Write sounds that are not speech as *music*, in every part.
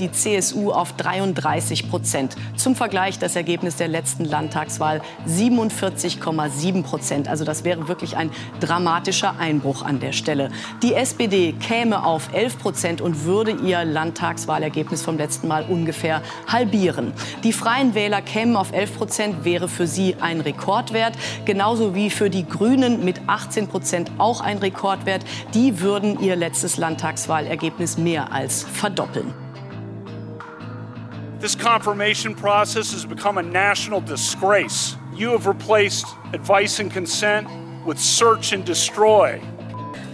die CSU auf 33 Prozent. Zum Vergleich das Ergebnis der letzten Landtagswahl 47,7 Prozent. Also das wäre wirklich ein dramatischer Einbruch an der Stelle. Die SPD käme auf 11 Prozent und würde ihr Landtagswahlergebnis vom letzten Mal ungefähr halbieren. Die Freien Wähler kämen auf 11 Prozent, wäre für sie ein Rekordwert, genauso wie für die Grünen mit 18 Prozent auch ein Rekordwert. Die würden ihr letztes Landtagswahlergebnis mehr als verdoppeln. This confirmation process has become a national disgrace. You have replaced advice and consent with search and destroy.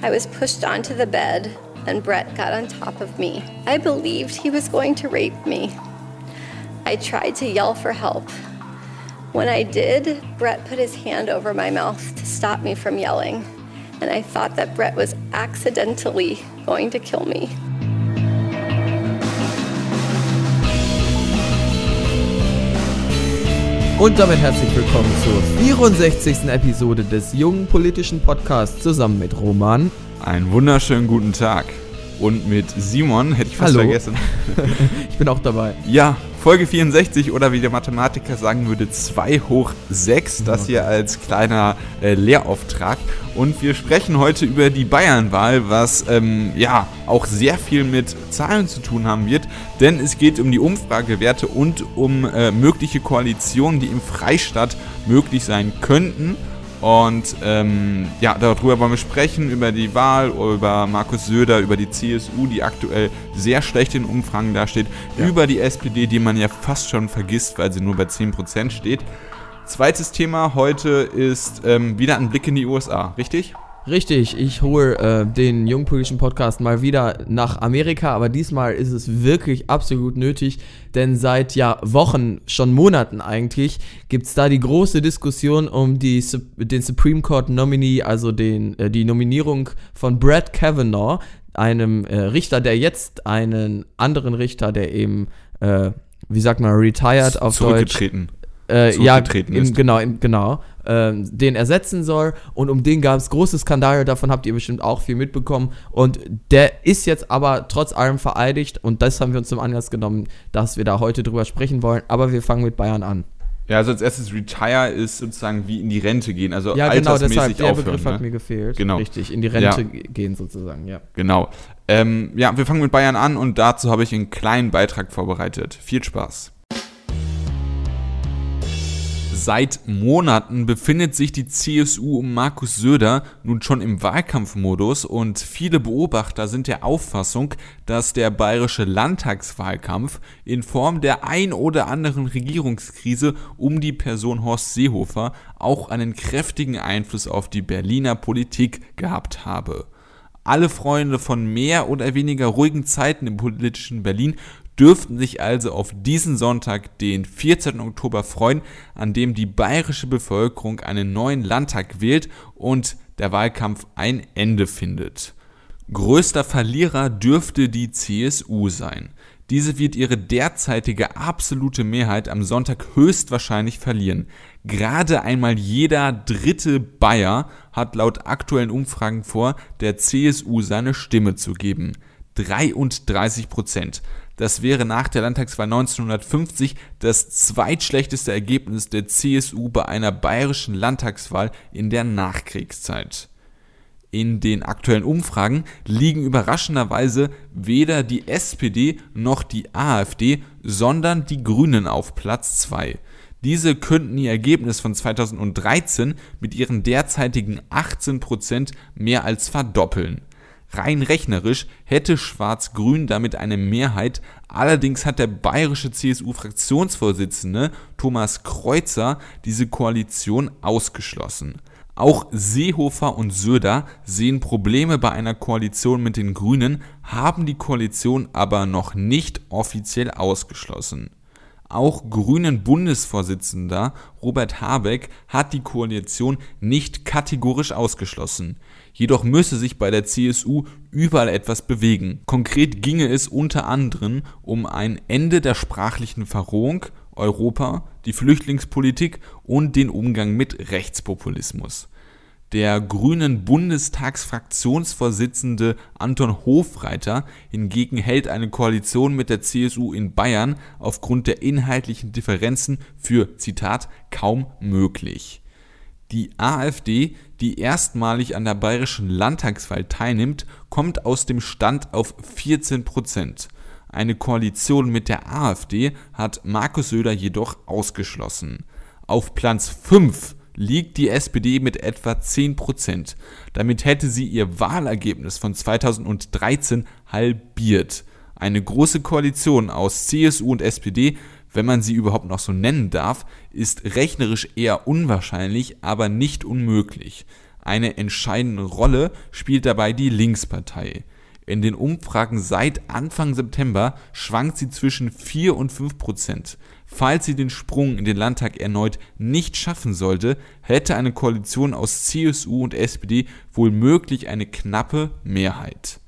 I was pushed onto the bed, and Brett got on top of me. I believed he was going to rape me. I tried to yell for help. When I did, Brett put his hand over my mouth to stop me from yelling, and I thought that Brett was accidentally going to kill me. Und damit herzlich willkommen zur 64. Episode des jungen politischen Podcasts zusammen mit Roman. Einen wunderschönen guten Tag. Und mit Simon, hätte ich fast Hallo. vergessen. *laughs* Ich bin auch dabei. Ja, Folge 64 oder wie der Mathematiker sagen würde, 2 hoch 6. Das hier als kleiner äh, Lehrauftrag. Und wir sprechen heute über die Bayernwahl, was ähm, ja auch sehr viel mit Zahlen zu tun haben wird. Denn es geht um die Umfragewerte und um äh, mögliche Koalitionen, die im Freistaat möglich sein könnten. Und ähm, ja, darüber wollen wir sprechen, über die Wahl, über Markus Söder, über die CSU, die aktuell sehr schlecht in Umfragen dasteht, Ja. über die SPD, die man ja fast schon vergisst, weil sie nur bei 10% steht. Zweites Thema heute ist ähm, wieder ein Blick in die USA, richtig? Richtig, ich hole äh, den jungen politischen Podcast mal wieder nach Amerika, aber diesmal ist es wirklich absolut nötig, denn seit ja Wochen, schon Monaten eigentlich, gibt es da die große Diskussion um die, den Supreme Court Nominee, also den, äh, die Nominierung von Brett Kavanaugh, einem äh, Richter, der jetzt einen anderen Richter, der eben, äh, wie sagt man, retired auf Deutsch. Äh, ja, im, genau, im, genau, ähm, den ersetzen soll. Und um den gab es große Skandale, davon habt ihr bestimmt auch viel mitbekommen. Und der ist jetzt aber trotz allem vereidigt und das haben wir uns zum Anlass genommen, dass wir da heute drüber sprechen wollen. Aber wir fangen mit Bayern an. Ja, also als erstes Retire ist sozusagen wie in die Rente gehen, also Ja, genau, altersmäßig deshalb, der aufhören. Begriff ne? hat mir gefehlt. Genau. Richtig, in die Rente Ja. ge- gehen sozusagen, ja. Genau. Ähm, ja, wir fangen mit Bayern an und dazu habe ich einen kleinen Beitrag vorbereitet. Viel Spaß. Seit Monaten befindet sich die CSU um Markus Söder nun schon im Wahlkampfmodus und viele Beobachter sind der Auffassung, dass der bayerische Landtagswahlkampf in Form der ein oder anderen Regierungskrise um die Person Horst Seehofer auch einen kräftigen Einfluss auf die Berliner Politik gehabt habe. Alle Freunde von mehr oder weniger ruhigen Zeiten im politischen Berlin dürften sich also auf diesen Sonntag, den 14. Oktober, freuen, an dem die bayerische Bevölkerung einen neuen Landtag wählt und der Wahlkampf ein Ende findet. Größter Verlierer dürfte die CSU sein. Diese wird ihre derzeitige absolute Mehrheit am Sonntag höchstwahrscheinlich verlieren. Gerade einmal jeder dritte Bayer hat laut aktuellen Umfragen vor, der CSU seine Stimme zu geben. 33 Prozent. Das wäre nach der Landtagswahl 1950 das zweitschlechteste Ergebnis der CSU bei einer bayerischen Landtagswahl in der Nachkriegszeit. In den aktuellen Umfragen liegen überraschenderweise weder die SPD noch die AfD, sondern die Grünen auf Platz 2. Diese könnten ihr Ergebnis von 2013 mit ihren derzeitigen 18% mehr als verdoppeln. Rein rechnerisch hätte Schwarz-Grün damit eine Mehrheit, allerdings hat der bayerische CSU-Fraktionsvorsitzende Thomas Kreuzer diese Koalition ausgeschlossen. Auch Seehofer und Söder sehen Probleme bei einer Koalition mit den Grünen, haben die Koalition aber noch nicht offiziell ausgeschlossen. Auch Grünen Bundesvorsitzender Robert Habeck hat die Koalition nicht kategorisch ausgeschlossen. Jedoch müsse sich bei der CSU überall etwas bewegen. Konkret ginge es unter anderem um ein Ende der sprachlichen Verrohung, Europa, die Flüchtlingspolitik und den Umgang mit Rechtspopulismus. Der grünen Bundestagsfraktionsvorsitzende Anton Hofreiter hingegen hält eine Koalition mit der CSU in Bayern aufgrund der inhaltlichen Differenzen für, Zitat, kaum möglich. Die AfD, die erstmalig an der bayerischen Landtagswahl teilnimmt, kommt aus dem Stand auf 14 Prozent. Eine Koalition mit der AfD hat Markus Söder jedoch ausgeschlossen. Auf Platz 5 liegt die SPD mit etwa 10 Prozent. Damit hätte sie ihr Wahlergebnis von 2013 halbiert. Eine große Koalition aus CSU und SPD, wenn man sie überhaupt noch so nennen darf, ist rechnerisch eher unwahrscheinlich, aber nicht unmöglich. Eine entscheidende Rolle spielt dabei die Linkspartei. In den Umfragen seit Anfang September schwankt sie zwischen 4 und 5 Prozent. Falls sie den Sprung in den Landtag erneut nicht schaffen sollte, hätte eine Koalition aus CSU und SPD wohl möglich eine knappe Mehrheit.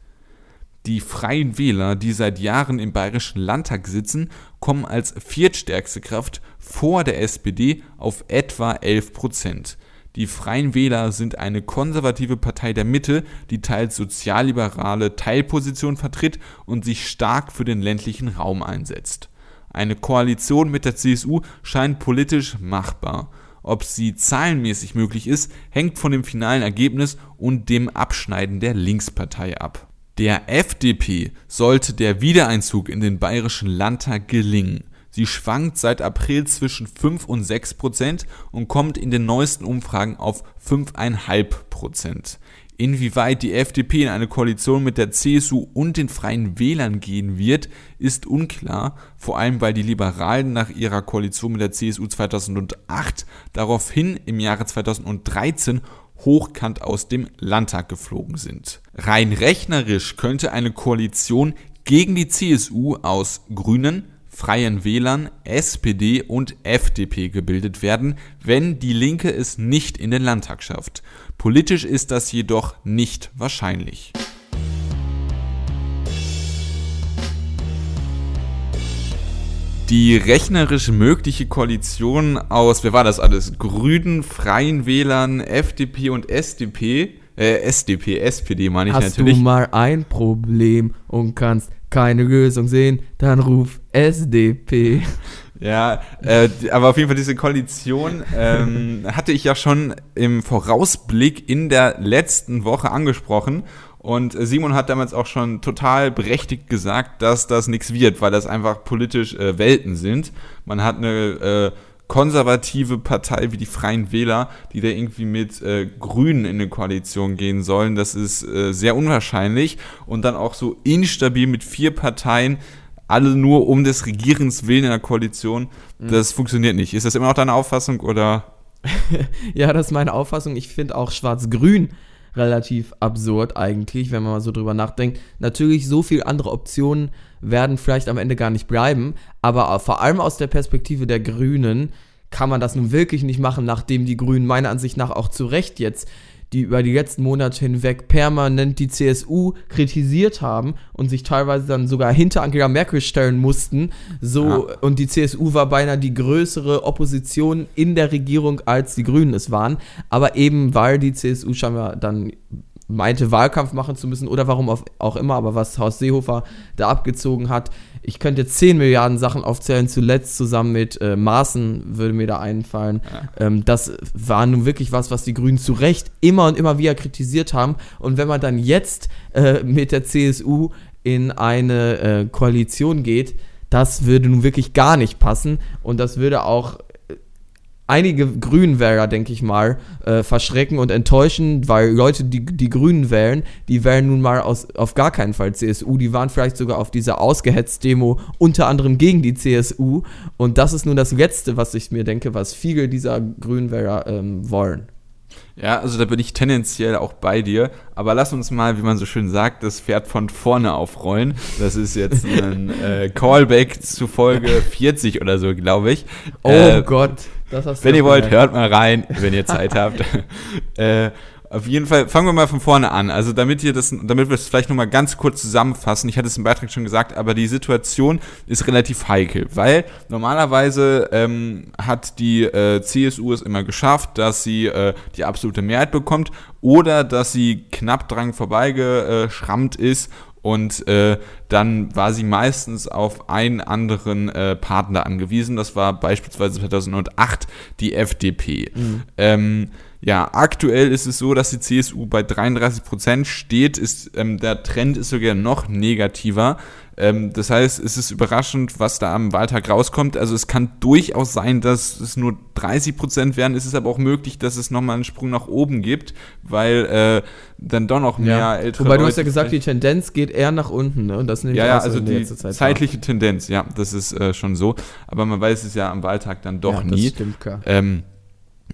Die Freien Wähler, die seit Jahren im Bayerischen Landtag sitzen, kommen als viertstärkste Kraft vor der SPD auf etwa 11 Prozent. Die Freien Wähler sind eine konservative Partei der Mitte, die teils sozialliberale Teilpositionen vertritt und sich stark für den ländlichen Raum einsetzt. Eine Koalition mit der CSU scheint politisch machbar. Ob sie zahlenmäßig möglich ist, hängt von dem finalen Ergebnis und dem Abschneiden der Linkspartei ab. Der FDP sollte der Wiedereinzug in den Bayerischen Landtag gelingen. Sie schwankt seit April zwischen 5 und 6 Prozent und kommt in den neuesten Umfragen auf 5,5 Prozent. Inwieweit die FDP in eine Koalition mit der CSU und den Freien Wählern gehen wird, ist unklar, vor allem weil die Liberalen nach ihrer Koalition mit der CSU 2008 daraufhin im Jahre 2013 hochkant aus dem Landtag geflogen sind. Rein rechnerisch könnte eine Koalition gegen die CSU aus Grünen, Freien Wählern, SPD und FDP gebildet werden, wenn die Linke es nicht in den Landtag schafft. Politisch ist das jedoch nicht wahrscheinlich. Die rechnerisch mögliche Koalition aus, wer war das alles? Grünen, Freien Wählern, FDP und SDP, äh, SDP, SPD meine ich Hast natürlich. du mal ein Problem und kannst keine Lösung sehen, dann ruf SDP. Ja, äh, aber auf jeden Fall diese Koalition ähm, hatte ich ja schon im Vorausblick in der letzten Woche angesprochen. Und Simon hat damals auch schon total berechtigt gesagt, dass das nichts wird, weil das einfach politisch äh, Welten sind. Man hat eine äh, konservative Partei wie die Freien Wähler, die da irgendwie mit äh, Grünen in eine Koalition gehen sollen. Das ist äh, sehr unwahrscheinlich. Und dann auch so instabil mit vier Parteien alle nur um des Regierens willen in der Koalition. Das funktioniert nicht. Ist das immer noch deine Auffassung oder? *laughs* ja, das ist meine Auffassung. Ich finde auch Schwarz-Grün relativ absurd eigentlich, wenn man mal so drüber nachdenkt. Natürlich, so viele andere Optionen werden vielleicht am Ende gar nicht bleiben, aber vor allem aus der Perspektive der Grünen kann man das nun wirklich nicht machen, nachdem die Grünen meiner Ansicht nach auch zu Recht jetzt die über die letzten Monate hinweg permanent die CSU kritisiert haben und sich teilweise dann sogar hinter Angela Merkel stellen mussten. So, Ja. und die CSU war beinahe die größere Opposition in der Regierung, als die Grünen es waren. Aber eben weil die CSU scheinbar dann meinte, Wahlkampf machen zu müssen oder warum auch immer, aber was Horst Seehofer da abgezogen hat. Ich könnte jetzt 10 Milliarden Sachen aufzählen, zuletzt zusammen mit äh, Maaßen würde mir da einfallen. Ähm, das war nun wirklich was, was die Grünen zu Recht immer und immer wieder kritisiert haben. Und wenn man dann jetzt äh, mit der CSU in eine äh, Koalition geht, das würde nun wirklich gar nicht passen und das würde auch einige Grünenwähler, denke ich mal, äh, verschrecken und enttäuschen, weil Leute, die die Grünen wählen, die wählen nun mal aus, auf gar keinen Fall CSU. Die waren vielleicht sogar auf dieser Ausgehetzt-Demo unter anderem gegen die CSU. Und das ist nun das Letzte, was ich mir denke, was viele dieser Grünenwähler ähm, wollen. Ja, also da bin ich tendenziell auch bei dir. Aber lass uns mal, wie man so schön sagt, das Pferd von vorne aufrollen. Das ist jetzt ein *laughs* äh, Callback zu Folge 40 oder so, glaube ich. Oh Äh, Gott, Wenn ihr wollt, hört mal rein, wenn ihr Zeit habt. *laughs* äh, Auf jeden Fall fangen wir mal von vorne an. Also damit ihr das, damit wir es vielleicht nochmal ganz kurz zusammenfassen. Ich hatte es im Beitrag schon gesagt, aber die Situation ist relativ heikel, weil normalerweise ähm, hat die äh, CSU es immer geschafft, dass sie äh, die absolute Mehrheit bekommt oder dass sie knapp dran vorbeigeschrammt ist und äh, dann war sie meistens auf einen anderen äh, Partner angewiesen. Das war beispielsweise 2008 die FDP. Mhm. Ähm, ja, aktuell ist es so, dass die CSU bei 33 Prozent steht. Ist, ähm, der Trend ist sogar noch negativer. Ähm, das heißt, es ist überraschend, was da am Wahltag rauskommt. Also es kann durchaus sein, dass es nur 30 Prozent werden. Es ist aber auch möglich, dass es nochmal einen Sprung nach oben gibt, weil äh, dann doch noch mehr ja. ältere Wobei du hast ja gesagt, die Tendenz geht eher nach unten. Ne? Und das ja, ja, also die zeitliche war. Tendenz, ja, das ist äh, schon so. Aber man weiß es ja am Wahltag dann doch ja, nie. Das stimmt, klar. Ähm,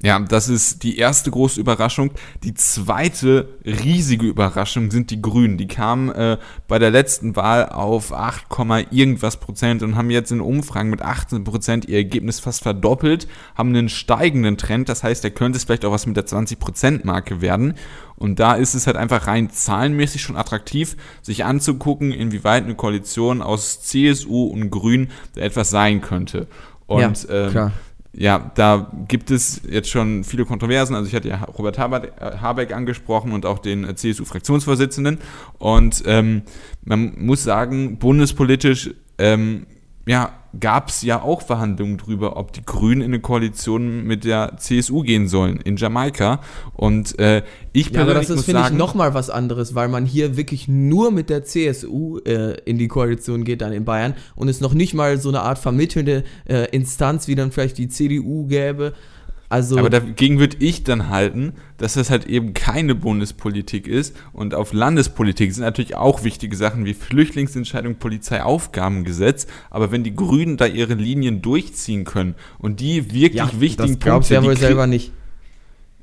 ja, das ist die erste große Überraschung. Die zweite riesige Überraschung sind die Grünen. Die kamen äh, bei der letzten Wahl auf 8, irgendwas Prozent und haben jetzt in Umfragen mit 18 Prozent ihr Ergebnis fast verdoppelt, haben einen steigenden Trend. Das heißt, da könnte es vielleicht auch was mit der 20 Prozent Marke werden. Und da ist es halt einfach rein zahlenmäßig schon attraktiv, sich anzugucken, inwieweit eine Koalition aus CSU und Grünen da etwas sein könnte. Und ja, ähm, ja, da gibt es jetzt schon viele Kontroversen. Also ich hatte ja Robert Habeck angesprochen und auch den CSU-Fraktionsvorsitzenden. Und ähm, man muss sagen, bundespolitisch ähm, ja, gab es ja auch Verhandlungen darüber, ob die Grünen in eine Koalition mit der CSU gehen sollen in Jamaika. Und äh, ich ja, aber das ist, finde ich, nochmal was anderes, weil man hier wirklich nur mit der CSU äh, in die Koalition geht, dann in Bayern, und es noch nicht mal so eine Art vermittelnde äh, Instanz wie dann vielleicht die CDU gäbe. Also Aber dagegen würde ich dann halten, dass das halt eben keine Bundespolitik ist und auf Landespolitik sind natürlich auch wichtige Sachen wie Flüchtlingsentscheidung, Polizeiaufgabengesetz, aber wenn die Grünen da ihre Linien durchziehen können und die wirklich ja, wichtigen das Punkte, ja wohl selber nicht.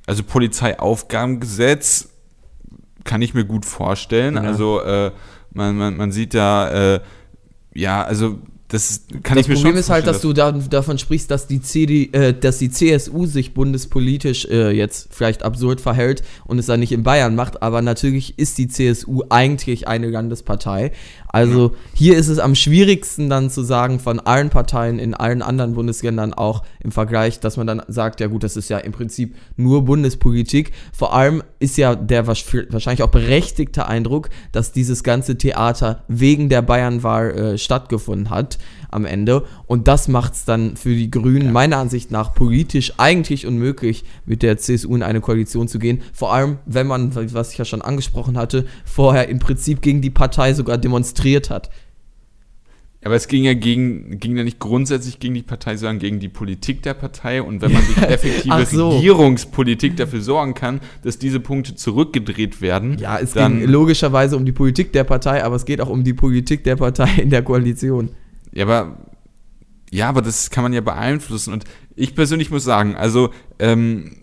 Also Polizeiaufgabengesetz kann ich mir gut vorstellen. Ja. Also äh, man, man, man sieht da äh, ja, also das kann das ich mir Problem ist halt, dass du da, davon sprichst, dass die, CD, äh, dass die CSU sich bundespolitisch äh, jetzt vielleicht absurd verhält und es dann nicht in Bayern macht, aber natürlich ist die CSU eigentlich eine Landespartei. Also hier ist es am schwierigsten dann zu sagen von allen Parteien in allen anderen Bundesländern auch im Vergleich, dass man dann sagt, ja gut, das ist ja im Prinzip nur Bundespolitik. Vor allem ist ja der wahrscheinlich auch berechtigte Eindruck, dass dieses ganze Theater wegen der Bayernwahl äh, stattgefunden hat am Ende. Und das macht es dann für die Grünen ja. meiner Ansicht nach politisch eigentlich unmöglich, mit der CSU in eine Koalition zu gehen. Vor allem, wenn man, was ich ja schon angesprochen hatte, vorher im Prinzip gegen die Partei sogar demonstriert hat. Aber es ging ja gegen, ging ja nicht grundsätzlich gegen die Partei, sondern gegen die Politik der Partei. Und wenn man durch *laughs* effektive so. Regierungspolitik dafür sorgen kann, dass diese Punkte zurückgedreht werden. Ja, es ging logischerweise um die Politik der Partei, aber es geht auch um die Politik der Partei in der Koalition. Ja, aber ja, aber das kann man ja beeinflussen. Und ich persönlich muss sagen, also, ähm,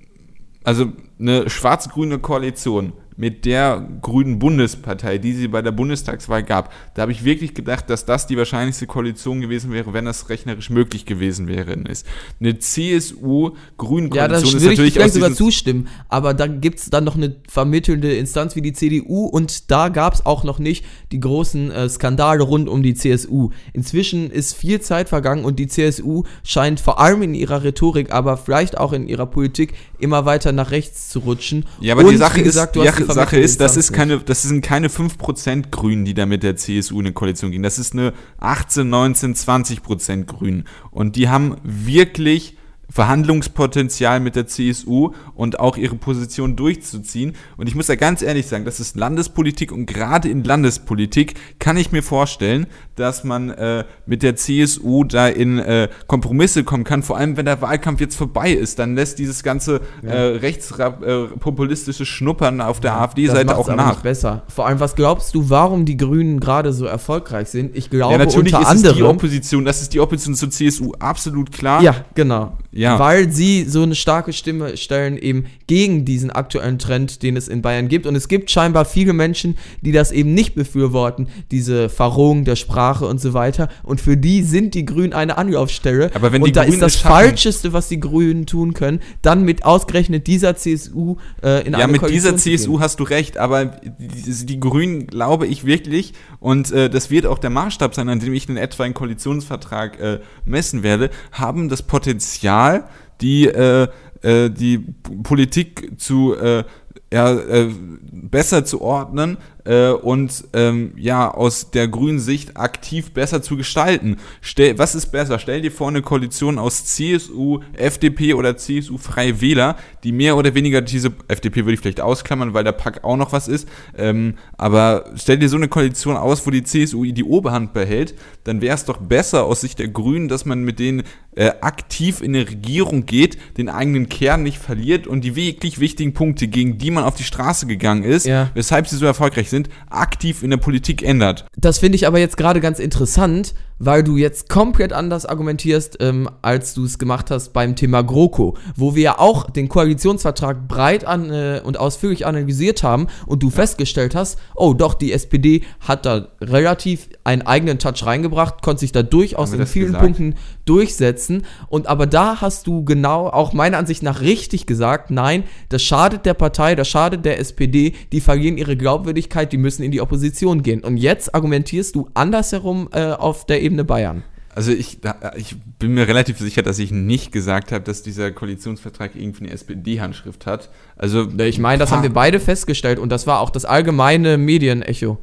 also eine schwarz-grüne Koalition mit der grünen Bundespartei, die sie bei der Bundestagswahl gab, da habe ich wirklich gedacht, dass das die wahrscheinlichste Koalition gewesen wäre, wenn das rechnerisch möglich gewesen wäre. Ist. Eine CSU-Grün-Koalition ja, das ist natürlich ich vielleicht sogar zustimmen, aber da gibt es dann noch eine vermittelnde Instanz wie die CDU und da gab es auch noch nicht die großen äh, Skandale rund um die CSU. Inzwischen ist viel Zeit vergangen und die CSU scheint vor allem in ihrer Rhetorik, aber vielleicht auch in ihrer Politik immer weiter nach rechts zu rutschen. Ja, aber und, die Sache gesagt, ist, ja, Sache ist, das ist keine, das sind keine 5% Grünen, die da mit der CSU in eine Koalition gehen. Das ist eine 18, 19, 20% Grünen. Und die haben wirklich Verhandlungspotenzial mit der CSU und auch ihre Position durchzuziehen. Und ich muss ja ganz ehrlich sagen, das ist Landespolitik und gerade in Landespolitik kann ich mir vorstellen, dass man äh, mit der CSU da in äh, Kompromisse kommen kann, vor allem wenn der Wahlkampf jetzt vorbei ist, dann lässt dieses ganze ja. äh, rechtspopulistische Schnuppern auf der ja, AfD-Seite auch nach. Besser. Vor allem, was glaubst du, warum die Grünen gerade so erfolgreich sind? Ich glaube, ja, natürlich unter ist anderem, es die Opposition, das ist die Opposition zur CSU, absolut klar. Ja, genau. Ja. Weil sie so eine starke Stimme stellen eben gegen diesen aktuellen Trend, den es in Bayern gibt. Und es gibt scheinbar viele Menschen, die das eben nicht befürworten, diese Verrohung der Sprache und so weiter. Und für die sind die Grünen eine Anlaufstelle. Aber wenn und die da Grünen ist das Falscheste, was die Grünen tun können, dann mit ausgerechnet dieser CSU äh, in Ja, eine mit Koalition dieser. CSU hast du recht, aber die, die Grünen glaube ich wirklich, und äh, das wird auch der Maßstab sein, an dem ich einen etwaigen Koalitionsvertrag äh, messen werde, haben das Potenzial, die, äh, äh, die Politik zu äh, ja, äh, besser zu ordnen äh, und ähm, ja aus der grünen Sicht aktiv besser zu gestalten. Stell, was ist besser? Stell dir vor eine Koalition aus CSU, FDP oder CSU Freie Wähler, die mehr oder weniger diese FDP würde ich vielleicht ausklammern, weil der Pack auch noch was ist. Ähm, aber stell dir so eine Koalition aus, wo die CSU die Oberhand behält, dann wäre es doch besser aus Sicht der Grünen, dass man mit denen äh, aktiv in eine Regierung geht, den eigenen Kern nicht verliert und die wirklich wichtigen Punkte, gegen die man auf die Straße gegangen ist, Ja. weshalb sie so erfolgreich sind, aktiv in der Politik ändert. Das finde ich aber jetzt gerade ganz interessant, weil du jetzt komplett anders argumentierst, ähm, als du es gemacht hast beim Thema GroKo, wo wir ja auch den Koalitionsvertrag breit an, äh, und ausführlich analysiert haben und du festgestellt hast, oh doch, die SPD hat da relativ einen eigenen Touch reingebracht, konnte sich da durchaus in vielen gesagt? Punkten durchsetzen und aber da hast du genau auch meiner Ansicht nach richtig gesagt, nein, das schadet der Partei, das schadet der SPD, die verlieren ihre Glaubwürdigkeit, die müssen in die Opposition gehen. Und jetzt argumentierst du andersherum äh, auf der Ebene Bayern. Also ich, ich bin mir relativ sicher, dass ich nicht gesagt habe, dass dieser Koalitionsvertrag irgendwie eine SPD-Handschrift hat. Also Ich meine, das haben wir beide festgestellt und das war auch das allgemeine Medienecho.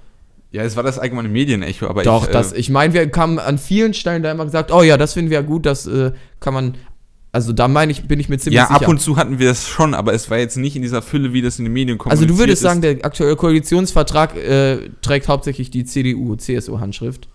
Ja, es war das allgemeine Medienecho, aber Doch, ich, das, äh, ich meine, wir kamen an vielen Stellen da immer gesagt, oh ja, das finden wir ja gut, das äh, kann man, also da meine ich, bin ich mir ziemlich ja, sicher. ab und zu hatten wir es schon, aber es war jetzt nicht in dieser Fülle, wie das in den Medien kommt. also du würdest sagen, der aktuelle Koalitionsvertrag äh, trägt hauptsächlich die CDU, CSU-Handschrift.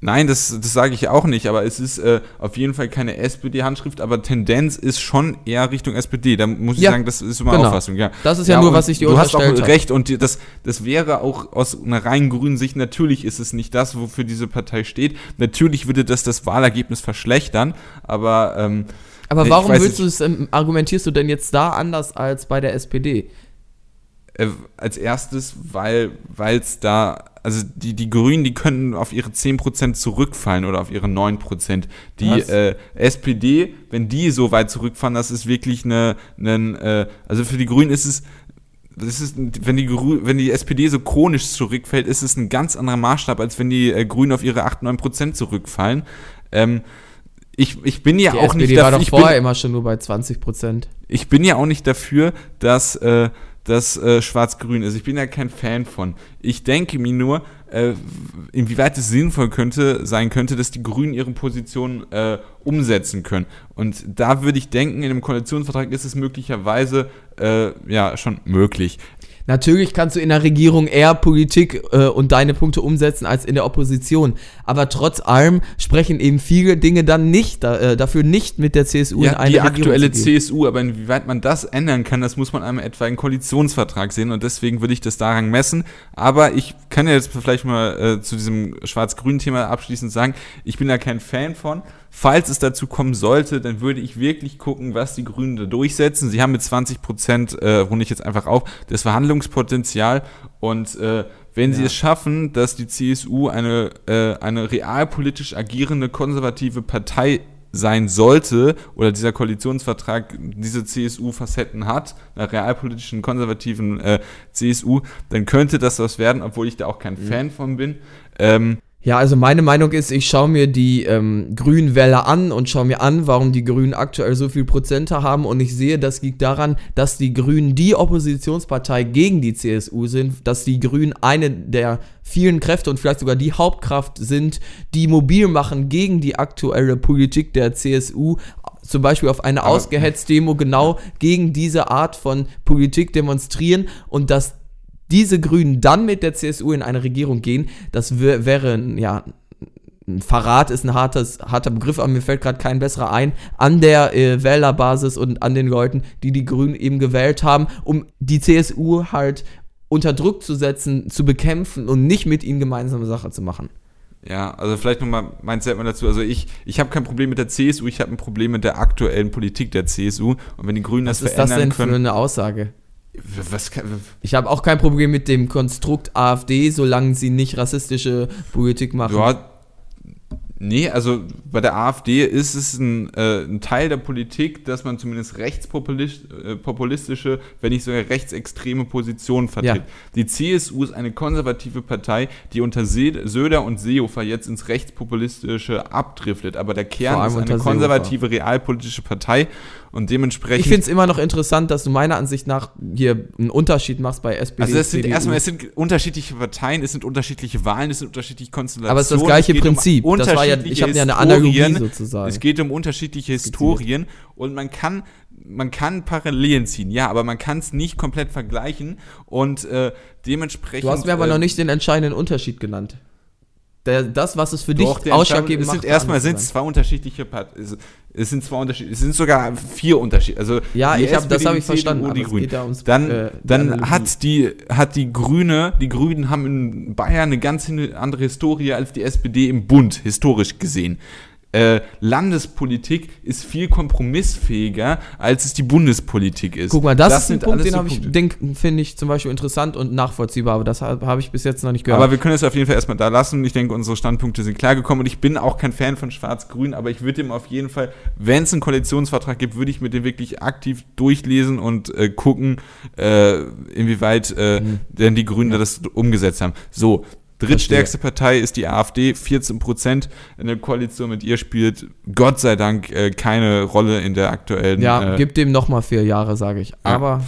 Nein, das, das sage ich auch nicht, aber es ist äh, auf jeden Fall keine SPD-Handschrift, aber Tendenz ist schon eher Richtung SPD. Da muss ich Ja, sagen, das ist meine genau. Auffassung. Ja. Das ist ja nur, und was ich dir Du hast auch recht und die- das, das wäre auch aus einer rein grünen Sicht, natürlich ist es nicht das, wofür diese Partei steht. Natürlich würde das das Wahlergebnis verschlechtern, aber ähm, Aber warum willst du es, ähm, argumentierst du denn jetzt da anders als bei der SPD? Äh, als erstes, weil es da, also die, die Grünen, die könnten auf ihre 10% zurückfallen oder auf ihre 9%. Die äh, SPD, wenn die so weit zurückfahren, das ist wirklich eine, eine äh, also für die Grünen ist es, das ist, wenn die, wenn die SPD so chronisch zurückfällt, ist es ein ganz anderer Maßstab, als wenn die äh, Grünen auf ihre 8, 9% zurückfallen. Ähm, ich, ich bin ja Die auch SPD nicht war dafür, doch ich bin, vorher immer schon nur bei 20 Prozent. ich bin ja auch nicht dafür, dass äh, das äh, schwarz-grün ist. Ich bin ja kein Fan von. Ich denke mir nur, äh, inwieweit es sinnvoll könnte, sein könnte, dass die Grünen ihre Position äh, umsetzen können. Und da würde ich denken, in einem Koalitionsvertrag ist es möglicherweise äh, ja schon möglich. Natürlich kannst du in der Regierung eher Politik äh, und deine Punkte umsetzen als in der Opposition. Aber trotz allem sprechen eben viele Dinge dann nicht da, äh, dafür nicht mit der CSU in Ja, eine die Regierung aktuelle. CSU, aber inwieweit man das ändern kann, das muss man einmal etwa einen Koalitionsvertrag sehen und deswegen würde ich das daran messen. Aber ich kann ja jetzt vielleicht mal äh, zu diesem schwarz-grünen Thema abschließend sagen, ich bin da kein Fan von. Falls es dazu kommen sollte, dann würde ich wirklich gucken, was die Grünen da durchsetzen. Sie haben mit 20 Prozent, äh, runde ich jetzt einfach auf, das Verhandlungspotenzial und äh, wenn sie es schaffen, dass die CSU eine, äh, eine realpolitisch agierende konservative Partei sein sollte oder dieser Koalitionsvertrag diese CSU-Facetten hat, einer realpolitischen, konservativen äh, CSU, dann könnte das was werden, obwohl ich da auch kein Fan von bin. Ähm, Ja, also meine Meinung ist, ich schaue mir die ähm, grünen Wähler an und schaue mir an, warum die Grünen aktuell so viel Prozente haben. Und ich sehe, das liegt daran, dass die Grünen die Oppositionspartei gegen die CSU sind, dass die Grünen eine der vielen Kräfte und vielleicht sogar die Hauptkraft sind, die mobil machen gegen die aktuelle Politik der CSU, zum Beispiel auf eine Aber- ausgehetzt Demo genau gegen diese Art von Politik demonstrieren. Und dass diese Grünen dann mit der CSU in eine Regierung gehen, das wär, wäre, ein, ja, ein Verrat ist ein hartes, harter Begriff, aber mir fällt gerade kein besserer ein, an der äh, Wählerbasis und an den Leuten, die die Grünen eben gewählt haben, um die CSU halt unter Druck zu setzen, zu bekämpfen und nicht mit ihnen gemeinsame Sache zu machen. Ja, also vielleicht nochmal mein Statement dazu. Also ich, ich habe kein Problem mit der CSU, ich habe ein Problem mit der aktuellen Politik der CSU. Und wenn die Grünen Was das ist das verändern denn für können. eine Aussage? Was kann, Ich habe auch kein Problem mit dem Konstrukt AfD, solange sie nicht rassistische Politik machen. ja, nee, also bei der AfD ist es ein, äh, ein Teil der Politik, dass man zumindest rechtspopulistische, äh, wenn nicht sogar rechtsextreme Positionen vertritt. Ja. Die CSU ist eine konservative Partei, die unter Söder und Seehofer jetzt ins rechtspopulistische abdriftet. Aber der Kern ist eine konservative realpolitische Partei und dementsprechend Ich finde es immer noch interessant, dass du meiner Ansicht nach hier einen Unterschied machst bei SPD. Also es sind CDU. erstmal, es sind unterschiedliche Parteien, es sind unterschiedliche Wahlen, es sind unterschiedliche Konstellationen. Aber es ist das gleiche Prinzip. Um Das war ja- ich habe ja eine Analogie sozusagen. Es geht um unterschiedliche Historien und man kann, man kann Parallelen ziehen, ja, aber man kann es nicht komplett vergleichen und äh, dementsprechend. Du hast mir aber äh, noch nicht den entscheidenden Unterschied genannt. Der, das, was es für doch, dich ausschlaggebend es macht. sind erstmal sind es zwei unterschiedliche Part es, sind zwei Unterschiede, es sind sogar vier Unterschiede. Also Ja, ich hab- das SPD, hab ich CDU, verstanden, die Grünen. ja dann äh, dann hat die hat die Grüne, die Grünen haben in Bayern eine ganz andere Historie als die SPD im Bund historisch gesehen. Äh, Landespolitik ist viel kompromissfähiger, als es die Bundespolitik ist. Guck mal, das, ist ein sind Punkt, alles den habe ich, finde ich zum Beispiel interessant und nachvollziehbar, aber das habe hab ich bis jetzt noch nicht gehört. Aber wir können es auf jeden Fall erstmal da lassen. Ich denke, unsere Standpunkte sind klar gekommen und ich bin auch kein Fan von Schwarz-Grün, aber ich würde ihm auf jeden Fall, wenn es einen Koalitionsvertrag gibt, würde ich mir den wirklich aktiv durchlesen und äh, gucken, äh, inwieweit äh, Mhm. denn die Grünen das umgesetzt haben. So. Drittstärkste Partei ist die AfD, 14 Prozent. Eine Koalition mit ihr spielt Gott sei Dank äh, keine Rolle in der aktuellen. ja, äh, gib dem noch mal vier Jahre, sage ich. Aber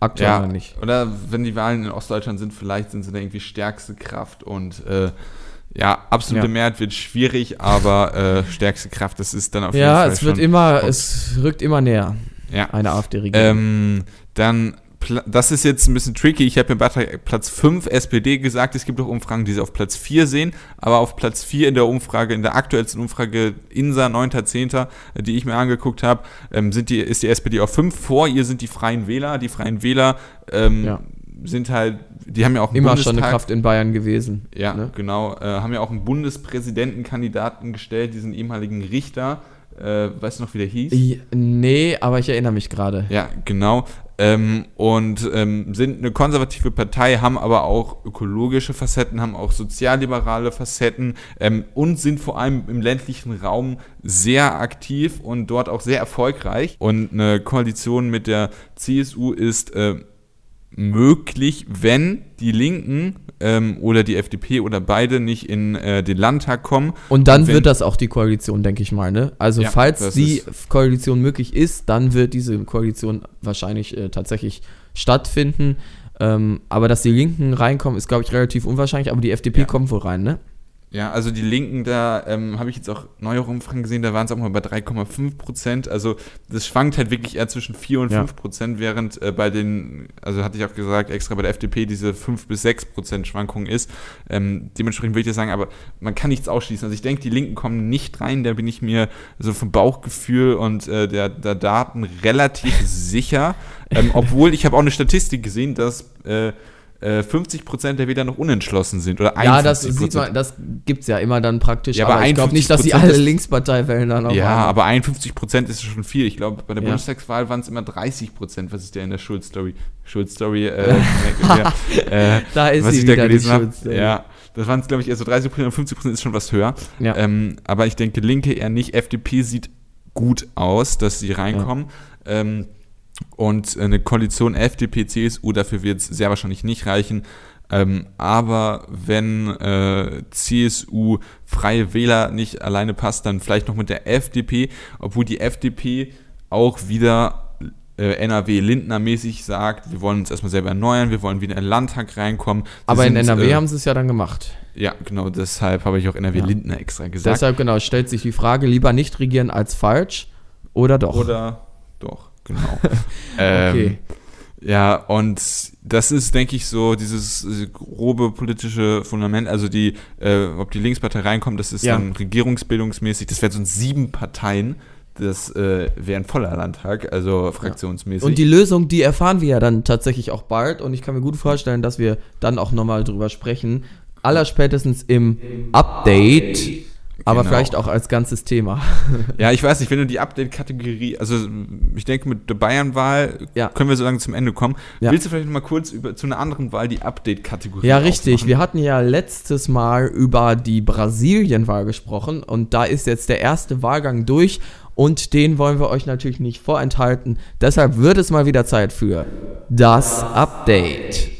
aktuell ja, nicht. Oder wenn die Wahlen in Ostdeutschland sind, vielleicht sind sie da irgendwie stärkste Kraft und äh, ja, absolute Ja. Mehrheit wird schwierig, aber äh, stärkste Kraft, das ist dann auf jeden Ja, Fall es wird immer, es rückt immer näher, ja. eine AfD-Regierung. Ähm, dann, das ist jetzt ein bisschen tricky. Ich habe mir bei Platz 5 SPD gesagt. Es gibt auch Umfragen, die sie auf Platz 4 sehen. Aber auf Platz 4 in der Umfrage, in der aktuellsten Umfrage INSA 9.10., äh, die ich mir angeguckt habe, ähm, sind die, ist die SPD auf 5. Vor ihr sind die Freien Wähler. Die Freien Wähler ähm, Ja. sind halt, die haben ja auch immer schon eine Bundestag- Kraft in Bayern gewesen. ja, ne? genau. Äh, haben ja auch einen Bundespräsidentenkandidaten gestellt, diesen ehemaligen Richter. Äh, weißt du noch, wie der hieß? Nee, aber ich erinnere mich gerade. Ja, genau. Ähm, und ähm, sind eine konservative Partei, haben aber auch ökologische Facetten, haben auch sozialliberale Facetten ähm, und sind vor allem im ländlichen Raum sehr aktiv und dort auch sehr erfolgreich. Und eine Koalition mit der CSU ist äh, möglich, wenn die Linken ähm, oder die FDP oder beide nicht in äh, den Landtag kommen. Und dann wenn- wird das auch die Koalition, denke ich mal. Ne? Also Ja, falls die Koalition möglich ist, dann wird diese Koalition wahrscheinlich äh, tatsächlich stattfinden. Ähm, aber dass die Linken reinkommen, ist, glaube ich, relativ unwahrscheinlich. Aber die FDP Ja. kommt wohl rein, ne? Ja, also die Linken, da ähm, habe ich jetzt auch neuere Umfragen gesehen, da waren es auch mal bei 3,5 Prozent. Also das schwankt halt wirklich eher zwischen 4 und Ja. 5 Prozent, während äh, bei den, also hatte ich auch gesagt, extra bei der FDP diese 5 bis 6 Prozent Schwankung ist. Ähm, dementsprechend würde ich das sagen, aber man kann nichts ausschließen. Also ich denke, die Linken kommen nicht rein, da bin ich mir so vom Bauchgefühl und äh, der, der Daten relativ *laughs* sicher. Ähm, obwohl, ich habe auch eine Statistik gesehen, dass äh, äh, 50% der Wähler noch unentschlossen sind. Oder 51%. Ja, das sieht man, das gibt's ja immer dann praktisch. Ja, aber aber ich glaube nicht, dass 51% alle Linkspartei wählen dann auch. Ja, haben. aber 51 Prozent ist schon viel. Ich glaube, bei der Ja. Bundestagswahl waren es immer 30 Prozent. Was ist der in der Schulz-Story? Schulz-Story, äh, ja, *laughs* *laughs* äh, Da ist was sie ich da gelesen habe. Ja, das waren es, glaube ich, eher so 30 Prozent und 50 Prozent ist schon was höher. Ja. Ähm, aber ich denke, Linke eher nicht. FDP sieht gut aus, dass sie reinkommen. Ähm, und eine Koalition FDP, CSU, dafür wird es sehr wahrscheinlich nicht reichen. Ähm, aber wenn äh, CSU Freie Wähler nicht alleine passt, dann vielleicht noch mit der FDP, obwohl die FDP auch wieder äh, NRW-Lindner-mäßig sagt, wir wollen uns erstmal selber erneuern, wir wollen wieder in den Landtag reinkommen. Sie aber in sind, NRW äh, haben sie es ja dann gemacht. Ja, genau, deshalb habe ich auch NRW-Lindner extra gesagt. Deshalb genau stellt sich die Frage, lieber nicht regieren als falsch oder doch. Oder doch, genau. *laughs* ähm, Okay. Ja, und das ist, denke ich, so dieses grobe politische Fundament, also die, äh, ob die Linkspartei reinkommt, das ist Ja. dann regierungsbildungsmäßig, das wären so sieben Parteien, das äh, wäre ein voller Landtag, also fraktionsmäßig. Und die Lösung, die erfahren wir ja dann tatsächlich auch bald. Und ich kann mir gut vorstellen, dass wir dann auch nochmal drüber sprechen. allerspätestens im Update. Aber Genau. vielleicht auch als ganzes Thema. Ja, ich weiß nicht, wenn du die Update-Kategorie, also ich denke mit der Bayern-Wahl Ja. können wir so lange zum Ende kommen. Ja. Willst du vielleicht noch mal kurz über, zu einer anderen Wahl die Update-Kategorie Ja, richtig. aufmachen? Wir hatten ja letztes Mal über die Brasilien-Wahl gesprochen und da ist jetzt der erste Wahlgang durch und den wollen wir euch natürlich nicht vorenthalten. Deshalb wird es mal wieder Zeit für das Update.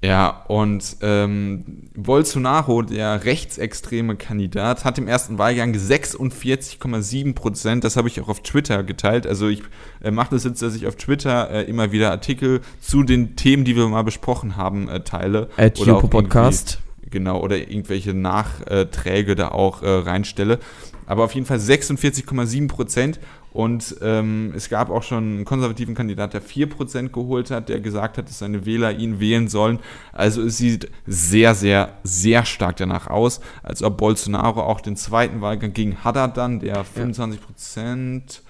Ja, und ähm, Bolsonaro, der rechtsextreme Kandidat, hat im ersten Wahlgang 46,7 Prozent. Das habe ich auch auf Twitter geteilt. Also ich äh, mache das jetzt, dass ich auf Twitter äh, immer wieder Artikel zu den Themen, die wir mal besprochen haben, äh, teile. At Oder auch Podcast. Genau, oder irgendwelche Nachträge da auch äh, reinstelle. Aber auf jeden Fall 46,7 Prozent. Und ähm, es gab auch schon einen konservativen Kandidat, der 4 Prozent geholt hat, der gesagt hat, dass seine Wähler ihn wählen sollen. Also es sieht sehr, sehr, sehr stark danach aus, als ob Bolsonaro auch den zweiten Wahlgang gegen Haddad dann, der 25 Prozent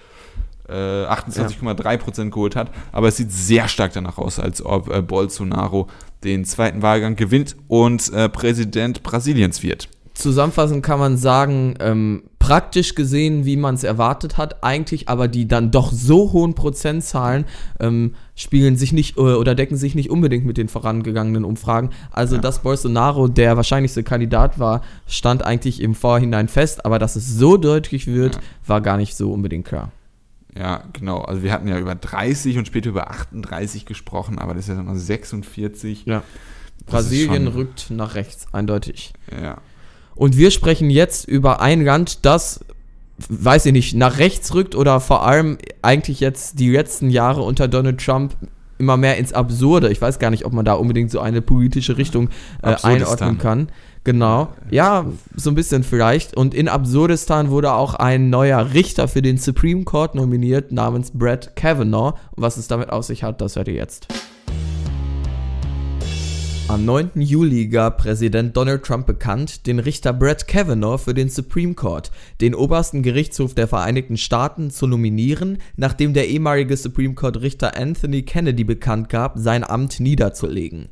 äh, 28,3 Prozent geholt hat. Aber es sieht sehr stark danach aus, als ob äh, Bolsonaro den zweiten Wahlgang gewinnt und äh, Präsident Brasiliens wird. Zusammenfassend kann man sagen, ähm, praktisch gesehen, wie man es erwartet hat, eigentlich aber die dann doch so hohen Prozentzahlen ähm, spiegeln sich nicht äh, oder decken sich nicht unbedingt mit den vorangegangenen Umfragen. Also, dass Bolsonaro der wahrscheinlichste Kandidat war, stand eigentlich im Vorhinein fest, aber dass es so deutlich wird, war gar nicht so unbedingt klar. Ja, genau. Also wir hatten ja über 30 und später über 38 gesprochen, aber das ist ja dann noch 46. Ja. Brasilien rückt nach rechts, eindeutig. Ja. Und wir sprechen jetzt über ein Land, das, weiß ich nicht, nach rechts rückt oder vor allem eigentlich jetzt die letzten Jahre unter Donald Trump immer mehr ins Absurde. Ich weiß gar nicht, ob man da unbedingt so eine politische Richtung äh, einordnen kann. Genau. Ja, so ein bisschen vielleicht. Und in Absurdistan wurde auch ein neuer Richter für den Supreme Court nominiert namens Brett Kavanaugh. Und was es damit auf sich hat, das hört ihr jetzt. Am 9. Juli gab Präsident Donald Trump bekannt, den Richter Brett Kavanaugh für den Supreme Court, den obersten Gerichtshof der Vereinigten Staaten, zu nominieren, nachdem der ehemalige Supreme Court Richter Anthony Kennedy bekannt gab, sein Amt niederzulegen.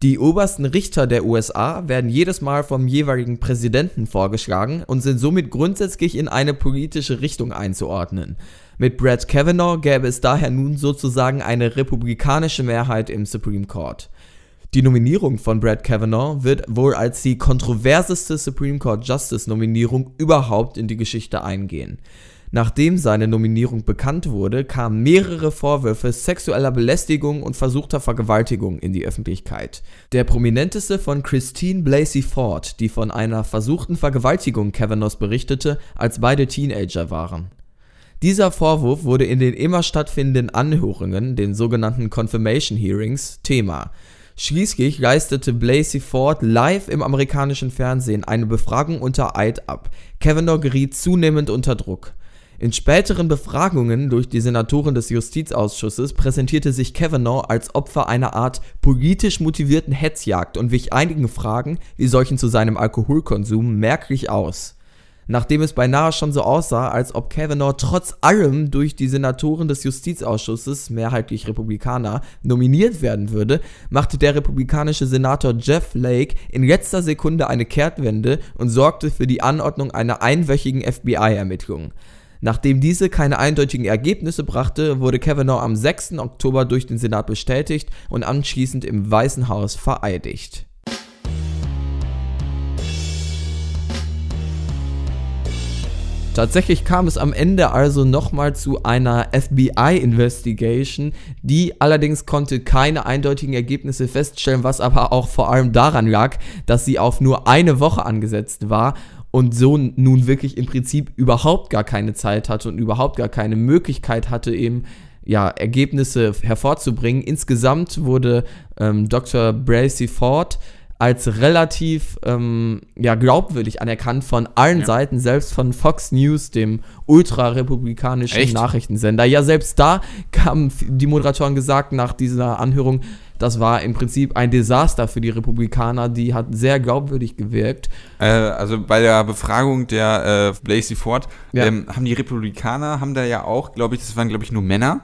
Die obersten Richter der USA werden jedes Mal vom jeweiligen Präsidenten vorgeschlagen und sind somit grundsätzlich in eine politische Richtung einzuordnen. Mit Brett Kavanaugh gäbe es daher nun sozusagen eine republikanische Mehrheit im Supreme Court. Die Nominierung von Brett Kavanaugh wird wohl als die kontroverseste Supreme Court Justice Nominierung überhaupt in die Geschichte eingehen. Nachdem seine Nominierung bekannt wurde, kamen mehrere Vorwürfe sexueller Belästigung und versuchter Vergewaltigung in die Öffentlichkeit. Der prominenteste von Christine Blasey Ford, die von einer versuchten Vergewaltigung Kavanaughs berichtete, als beide Teenager waren. Dieser Vorwurf wurde in den immer stattfindenden Anhörungen, den sogenannten Confirmation Hearings, Thema. Schließlich leistete Blasey Ford live im amerikanischen Fernsehen eine Befragung unter Eid ab. Kavanaugh geriet zunehmend unter Druck. In späteren Befragungen durch die Senatoren des Justizausschusses präsentierte sich Kavanaugh als Opfer einer Art politisch motivierten Hetzjagd und wich einigen Fragen, wie solchen zu seinem Alkoholkonsum, merklich aus. Nachdem es beinahe schon so aussah, als ob Kavanaugh trotz allem durch die Senatoren des Justizausschusses, mehrheitlich Republikaner, nominiert werden würde, machte der republikanische Senator Jeff Flake in letzter Sekunde eine Kehrtwende und sorgte für die Anordnung einer einwöchigen FBI-Ermittlung. Nachdem diese keine eindeutigen Ergebnisse brachte, wurde Kavanaugh am 6. Oktober durch den Senat bestätigt und anschließend im Weißen Haus vereidigt. Tatsächlich kam es am Ende also nochmal zu einer FBI-Investigation, die allerdings konnte keine eindeutigen Ergebnisse feststellen, was aber auch vor allem daran lag, dass sie auf nur eine Woche angesetzt war und so nun wirklich im Prinzip überhaupt gar keine Zeit hatte und überhaupt gar keine Möglichkeit hatte, eben ja, Ergebnisse hervorzubringen. Insgesamt wurde ähm, Dr. Bracy Ford als relativ ähm, ja, glaubwürdig anerkannt von allen Ja. Seiten, selbst von Fox News, dem ultrarepublikanischen? Nachrichtensender. Ja, selbst da haben die Moderatoren gesagt nach dieser Anhörung, das war im Prinzip ein Desaster für die Republikaner. Die hat sehr glaubwürdig gewirkt. Äh, also bei der Befragung der äh, Blasey Ford Ja. ähm, haben die Republikaner, haben da ja auch, glaube ich, das waren glaube ich nur Männer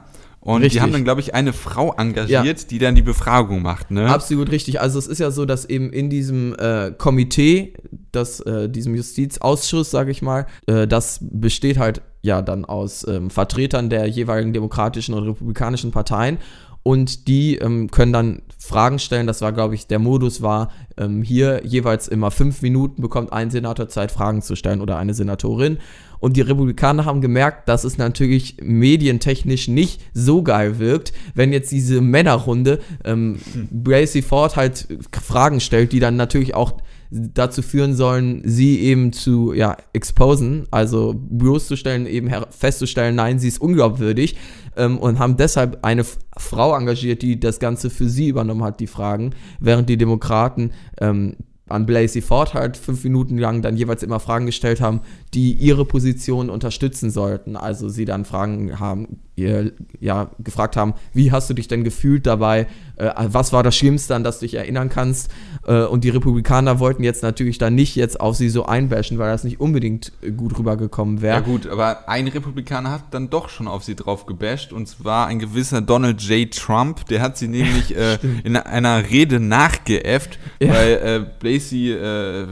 Und Richtig. die haben dann, glaube ich, eine Frau engagiert, die dann die Befragung macht, ne? Absolut richtig. Also es ist ja so, dass eben in diesem äh, Komitee, das, äh, diesem Justizausschuss, sage ich mal, äh, das besteht halt ja dann aus ähm, Vertretern der jeweiligen demokratischen und republikanischen Parteien und die ähm, können dann Fragen stellen. Das war, glaube ich, der Modus war ähm, hier jeweils immer fünf Minuten bekommt ein Senator Zeit, Fragen zu stellen oder eine Senatorin. Und die Republikaner haben gemerkt, dass es natürlich medientechnisch nicht so geil wirkt, wenn jetzt diese Männerrunde ähm, Bracy Ford halt Fragen stellt, die dann natürlich auch dazu führen sollen, sie eben zu ja, exposen, also bloßzustellen, eben her- festzustellen, nein, sie ist unglaubwürdig ähm, und haben deshalb eine F Frau engagiert, die das Ganze für sie übernommen hat, die Fragen, während die Demokraten ähm, an Blasey Ford halt fünf Minuten lang dann jeweils immer Fragen gestellt haben, die ihre Position unterstützen sollten. Also sie dann Fragen haben, ihr, ja, gefragt haben, wie hast du dich denn gefühlt dabei? Äh, was war das Schlimmste, an das du dich erinnern kannst? Äh, und die Republikaner wollten jetzt natürlich dann nicht jetzt auf sie so einbashen, weil das nicht unbedingt äh, gut rübergekommen wäre. Ja gut, aber ein Republikaner hat dann doch schon auf sie drauf gebasht und zwar ein gewisser Donald J. Trump, der hat sie nämlich *laughs* äh, in einer Rede nachgeäfft, Ja. weil äh, Blasey äh,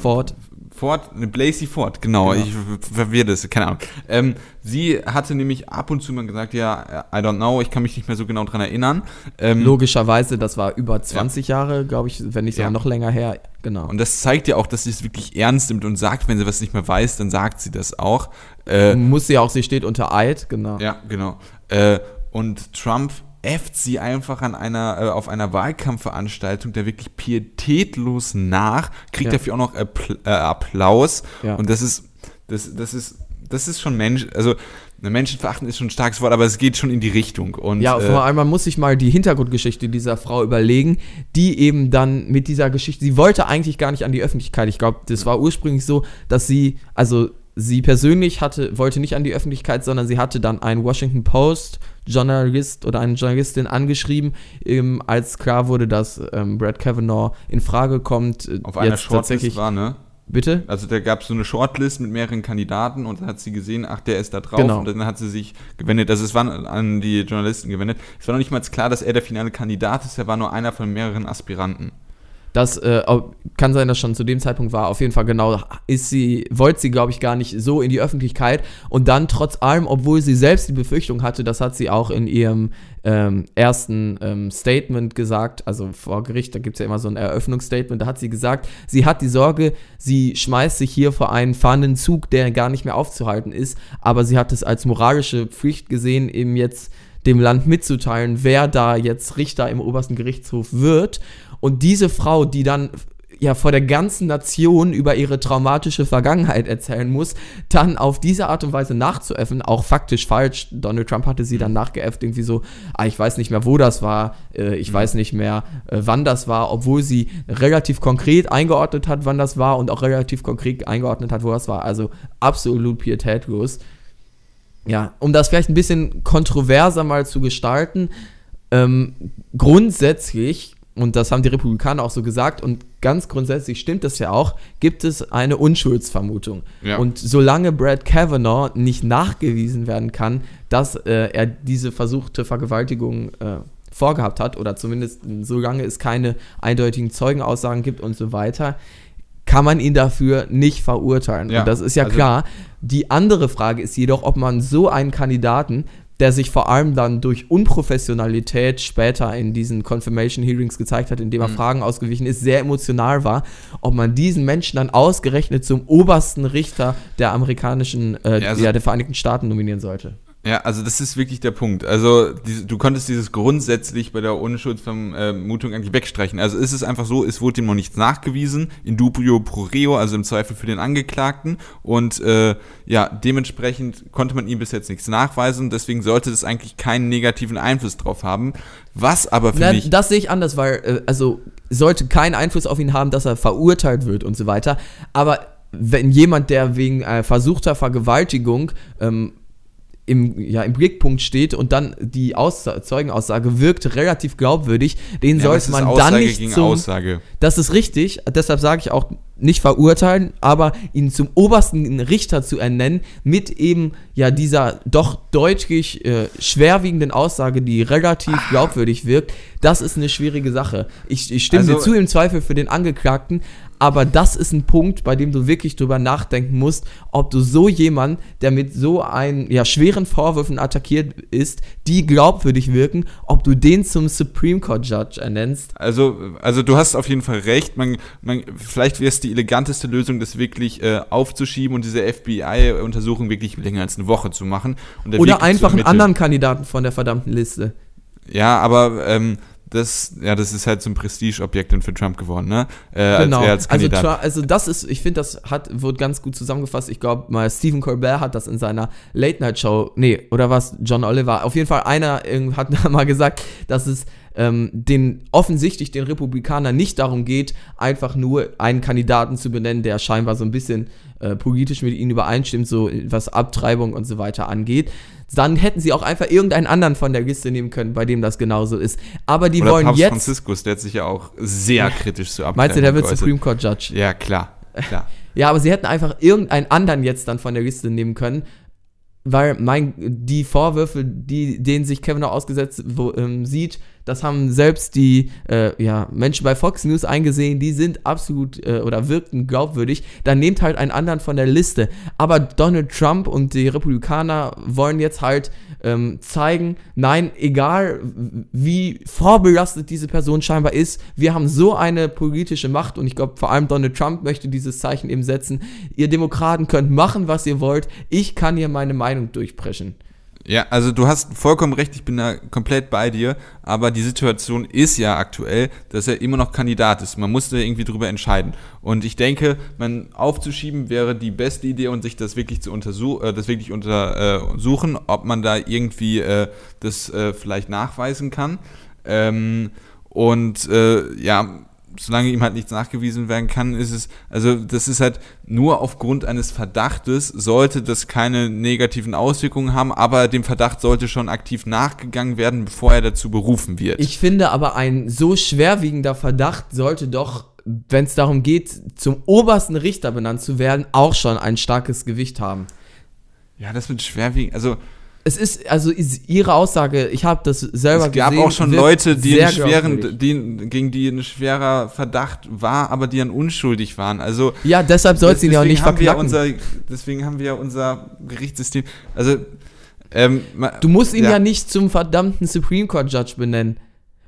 Ford. Ford, ne, Blasey Ford, genau, Genau. ich verwirre das, keine Ahnung. Ähm, sie hatte nämlich ab und zu mal gesagt, ja, I don't know, ich kann mich nicht mehr so genau dran erinnern. Ähm, Logischerweise, das war über 20 Jahre, glaube ich, wenn nicht sogar Ja. noch länger her. Genau. Und das zeigt ja auch, dass sie es wirklich ernst nimmt und sagt, wenn sie was nicht mehr weiß, dann sagt sie das auch. Äh, muss sie auch, sie steht unter Eid, genau. Ja, genau. Äh, und Trump äfft sie einfach an einer, äh, auf einer Wahlkampfveranstaltung der wirklich pietätlos nach, kriegt Ja. dafür auch noch Appl äh, Applaus. Ja. Und das ist, das, das ist, das ist schon Mensch, also Menschenverachten ist schon ein starkes Wort, aber es geht schon in die Richtung. Und, Ja, vor allem, man muss sich mal die Hintergrundgeschichte dieser Frau überlegen, die eben dann mit dieser Geschichte, sie wollte eigentlich gar nicht an die Öffentlichkeit. Ich glaube, das war ursprünglich so, dass sie, also sie persönlich hatte, wollte nicht an die Öffentlichkeit, sondern sie hatte dann einen Washington Post Journalist oder eine Journalistin angeschrieben, ähm, als klar wurde, dass ähm, Brad Kavanaugh in Frage kommt. äh, auf einer Shortlist war, ne? Bitte? Also da gab es so eine Shortlist mit mehreren Kandidaten und dann hat sie gesehen, ach, der ist da drauf Genau. und dann hat sie sich gewendet, also es war an die Journalisten gewendet. Es war noch nicht mal klar, dass er der finale Kandidat ist, er war nur einer von mehreren Aspiranten. Das äh, kann sein, dass schon zu dem Zeitpunkt war. Auf jeden Fall genau ist sie, wollte sie, glaube ich, gar nicht so in die Öffentlichkeit. Und dann trotz allem, obwohl sie selbst die Befürchtung hatte, das hat sie auch in ihrem ähm, ersten ähm, Statement gesagt, also vor Gericht, da gibt es ja immer so ein Eröffnungsstatement, da hat sie gesagt, sie hat die Sorge, sie schmeißt sich hier vor einen fahrenden Zug, der gar nicht mehr aufzuhalten ist, aber sie hat es als moralische Pflicht gesehen, eben jetzt dem Land mitzuteilen, wer da jetzt Richter im obersten Gerichtshof wird. Und diese Frau, die dann ja vor der ganzen Nation über ihre traumatische Vergangenheit erzählen muss, dann auf diese Art und Weise nachzuäffen, auch faktisch falsch. Donald Trump hatte sie dann nachgeäfft, irgendwie so, ah, ich weiß nicht mehr, wo das war, äh, ich weiß nicht mehr, äh, wann das war, obwohl sie relativ konkret eingeordnet hat, wann das war und auch relativ konkret eingeordnet hat, wo das war. Also absolut pietätlos. Ja, um das vielleicht ein bisschen kontroverser mal zu gestalten, ähm, grundsätzlich, und das haben die Republikaner auch so gesagt, und ganz grundsätzlich stimmt das ja auch, gibt es eine Unschuldsvermutung. Ja. Und solange Brad Kavanaugh nicht nachgewiesen werden kann, dass äh, er diese versuchte Vergewaltigung äh, vorgehabt hat, oder zumindest solange es keine eindeutigen Zeugenaussagen gibt und so weiter, kann man ihn dafür nicht verurteilen. Ja, und das ist ja also- klar. Die andere Frage ist jedoch, ob man so einen Kandidaten, der sich vor allem dann durch Unprofessionalität später in diesen Confirmation Hearings gezeigt hat, indem er Fragen ausgewichen ist, sehr emotional war, ob man diesen Menschen dann ausgerechnet zum obersten Richter der amerikanischen, äh, Ja, also- ja, der Vereinigten Staaten nominieren sollte. Ja, also das ist wirklich der Punkt. Also du konntest dieses grundsätzlich bei der Unschuldsvermutung eigentlich wegstreichen. Also ist es einfach so, es wurde ihm noch nichts nachgewiesen, in dubio pro reo, also im Zweifel für den Angeklagten. Und äh, ja, dementsprechend konnte man ihm bis jetzt nichts nachweisen. Deswegen sollte das eigentlich keinen negativen Einfluss drauf haben. Was aber für Na, mich... das sehe ich anders, weil, äh, also, sollte keinen Einfluss auf ihn haben, dass er verurteilt wird und so weiter. Aber wenn jemand, der wegen äh, versuchter Vergewaltigung ähm, im, ja, im Blickpunkt steht und dann die Aussa Zeugenaussage wirkt relativ glaubwürdig, den Ja, sollte man dann nicht zum, Aussage. Das ist richtig, deshalb sage ich auch nicht verurteilen, aber ihn zum obersten Richter zu ernennen mit eben ja dieser doch deutlich äh, schwerwiegenden Aussage, die relativ glaubwürdig wirkt, das ist eine schwierige Sache. Ich, ich stimme Also- dir zu im Zweifel für den Angeklagten, aber das ist ein Punkt, bei dem du wirklich drüber nachdenken musst, ob du so jemand, der mit so ein, ja, schweren Vorwürfen attackiert ist, die glaubwürdig wirken, ob du den zum Supreme Court Judge ernennst. Also, also du hast auf jeden Fall recht. Man, man, vielleicht wäre es die eleganteste Lösung, das wirklich äh, aufzuschieben und diese FBI-Untersuchung wirklich länger als eine Woche zu machen. Oder zu einfach einen anderen Kandidaten von der verdammten Liste. Ja, aber ähm, das, ja, das ist halt so ein Prestigeobjekt dann für Trump geworden, ne? Äh, Genau. Als, als also, also das ist, ich finde, das hat, wird ganz gut zusammengefasst. Ich glaube mal, Stephen Colbert hat das in seiner Late-Night-Show, nee, oder was, John Oliver, auf jeden Fall einer irgend- hat *laughs* mal gesagt, dass es ähm, den offensichtlich den Republikanern nicht darum geht, einfach nur einen Kandidaten zu benennen, der scheinbar so ein bisschen äh, politisch mit ihnen übereinstimmt, so was Abtreibung und so weiter angeht. Dann hätten sie auch einfach irgendeinen anderen von der Liste nehmen können, bei dem das genauso ist. Aber die Oder wollen Papst jetzt. Franziskus, der hat sich ja auch sehr *laughs* kritisch zu Abtreibung Meinst du, der wird. Supreme Court Judge? Ja, klar, klar. *laughs* Ja, aber sie hätten einfach irgendeinen anderen jetzt dann von der Liste nehmen können, weil mein, die Vorwürfe, die, denen sich Kevin auch ausgesetzt wo, ähm, sieht, das haben selbst die äh, ja, Menschen bei Fox News eingesehen, die sind absolut äh, oder wirkten glaubwürdig. Dann nehmt halt einen anderen von der Liste. Aber Donald Trump und die Republikaner wollen jetzt halt ähm, zeigen, nein, egal wie vorbelastet diese Person scheinbar ist, wir haben so eine politische Macht und ich glaube vor allem Donald Trump möchte dieses Zeichen eben setzen. Ihr Demokraten könnt machen, was ihr wollt. Ich kann hier meine Meinung durchpreschen. Ja, also du hast vollkommen recht, ich bin da komplett bei dir, aber die Situation ist ja aktuell, dass er immer noch Kandidat ist. Man musste irgendwie drüber entscheiden. Und ich denke, man aufzuschieben wäre die beste Idee und sich das wirklich zu untersuchen, äh, das wirklich untersuchen, ob man da irgendwie äh, das äh, vielleicht nachweisen kann. Ähm, und äh, ja, solange ihm halt nichts nachgewiesen werden kann, ist es, also das ist halt nur aufgrund eines Verdachtes, sollte das keine negativen Auswirkungen haben, aber dem Verdacht sollte schon aktiv nachgegangen werden, bevor er dazu berufen wird. Ich finde aber, ein so schwerwiegender Verdacht sollte doch, wenn es darum geht, zum obersten Richter benannt zu werden, auch schon ein starkes Gewicht haben. ja, das wird schwerwiegend, also Es ist, also ist ihre Aussage, ich habe das selber es gab gesehen. auch schon Leute, die einen schweren, die, gegen die ein schwerer Verdacht war, aber die dann unschuldig waren. Also Ja, deshalb soll es ihn ja auch nicht verknacken. unser, Deswegen haben wir unser Gerichtssystem, also ähm, Du musst ihn ja. nicht zum verdammten Supreme Court Judge benennen,